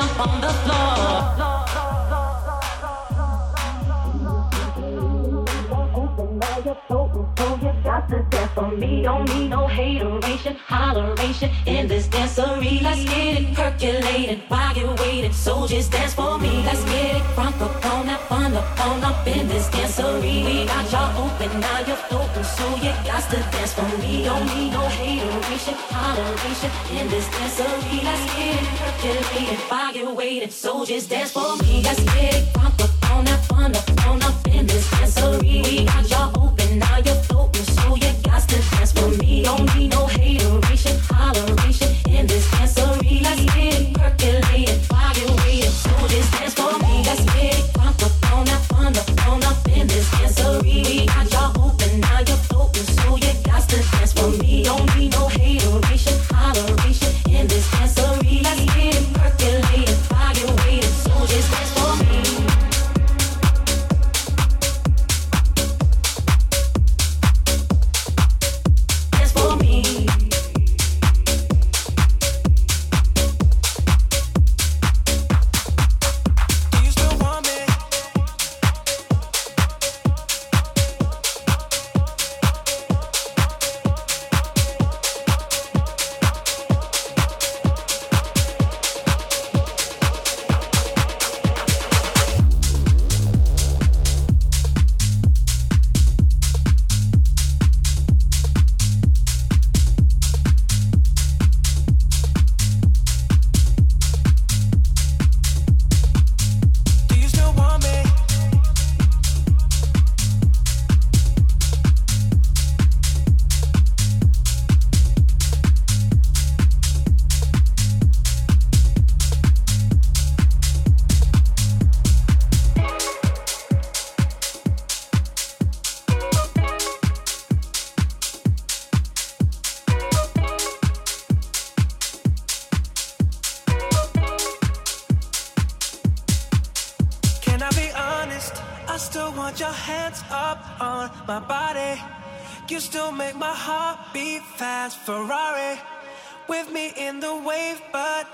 jump on the floor. me. Don't need no hateration, holleration in this dancery. Let's get it percolated while you're waiting. Soldiers dance for me. Let's get it crunk up on that fun up on up in this dancery. We got y'all open, now you're open, so you got to dance for me. Don't need no hateration, holleration in this dancery. Let's get it percolated while you're waiting. Soldiers dance for me. Let's get it crunk up on that fun up on up in this dancery. We got y'all open, now you're me, don't be no hater.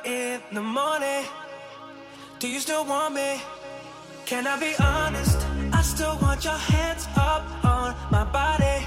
in the morning. Do you still want me? Can I be honest? I still want your hands up on my body.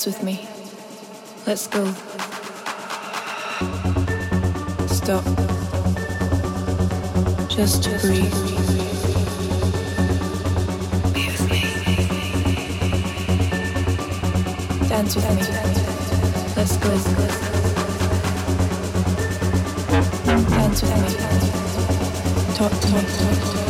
Dance with me. Let's go. Stop. Just breathe. Be with me. Dance with me. Let's go. Dance with me. Talk to me.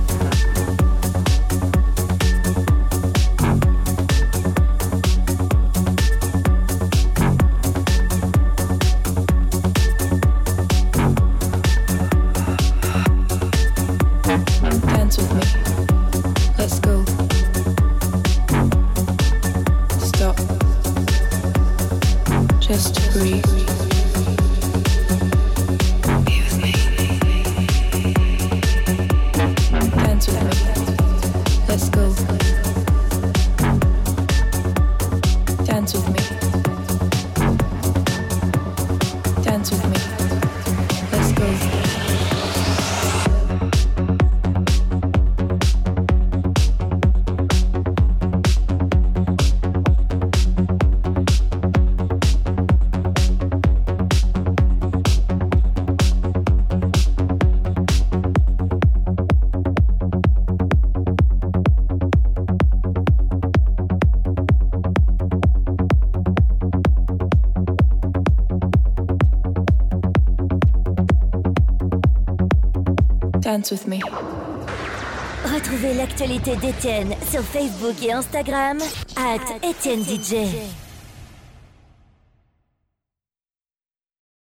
Retrouvez l'actualité d'Étienne sur Facebook et Instagram at Etienne DJ.